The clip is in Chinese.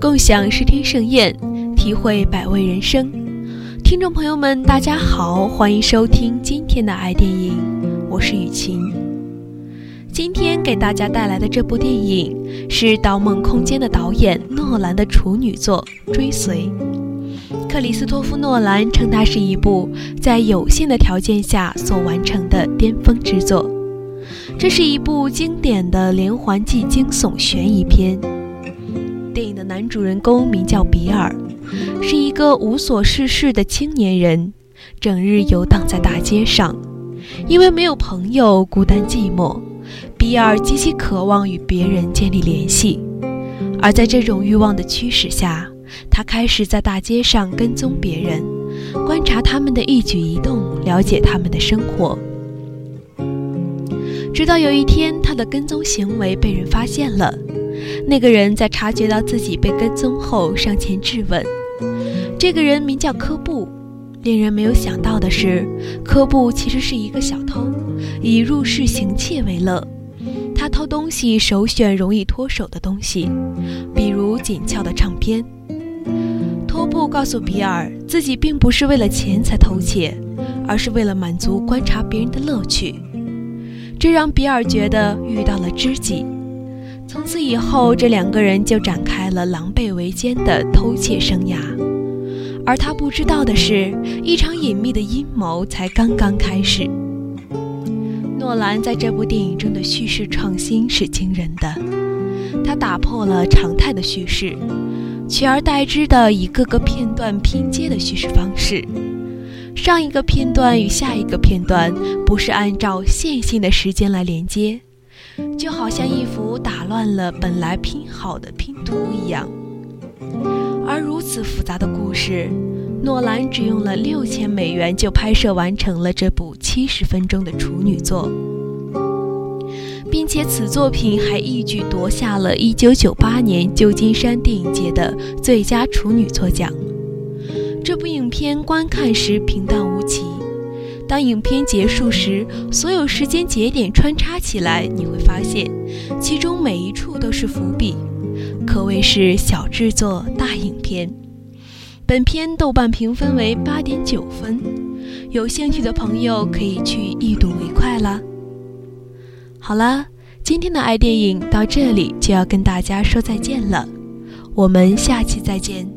共享视听盛宴，体会百味人生。听众朋友们，大家好，欢迎收听今天的爱电影，我是雨晴。今天给大家带来的这部电影是《盗梦空间》的导演诺兰的处女作《追随》。克里斯托夫·诺兰称它是一部在有限的条件下所完成的巅峰之作。这是一部经典的连环计惊悚悬疑片。电影的男主人公名叫比尔，是一个无所事事的青年人，整日游荡在大街上。因为没有朋友，孤单寂寞，比尔极其渴望与别人建立联系。而在这种欲望的驱使下，他开始在大街上跟踪别人，观察他们的一举一动，了解他们的生活。直到有一天，他的跟踪行为被人发现了。那个人在察觉到自己被跟踪后，上前质问。这个人名叫科布。令人没有想到的是，科布其实是一个小偷，以入室行窃为乐。他偷东西首选容易脱手的东西，比如紧俏的唱片。托布告诉比尔，自己并不是为了钱才偷窃，而是为了满足观察别人的乐趣。这让比尔觉得遇到了知己。从此以后，这两个人就展开了狼狈为奸的偷窃生涯。而他不知道的是，一场隐秘的阴谋才刚刚开始。诺兰在这部电影中的叙事创新是惊人的，他打破了常态的叙事，取而代之的以各个片段拼接的叙事方式。上一个片段与下一个片段不是按照线性的时间来连接，就好像一幅打乱了本来拼好的拼图一样。而如此复杂的故事，诺兰只用了六千美元就拍摄完成了这部七十分钟的处女作，并且此作品还一举夺下了一九九八年旧金山电影节的最佳处女作奖。这部影片观看时平淡无，当影片结束时，所有时间节点穿插起来，你会发现，其中每一处都是伏笔，可谓是小制作大影片。本片豆瓣评分为八点九分，有兴趣的朋友可以去一睹为快啦。好了，今天的爱电影到这里就要跟大家说再见了，我们下期再见。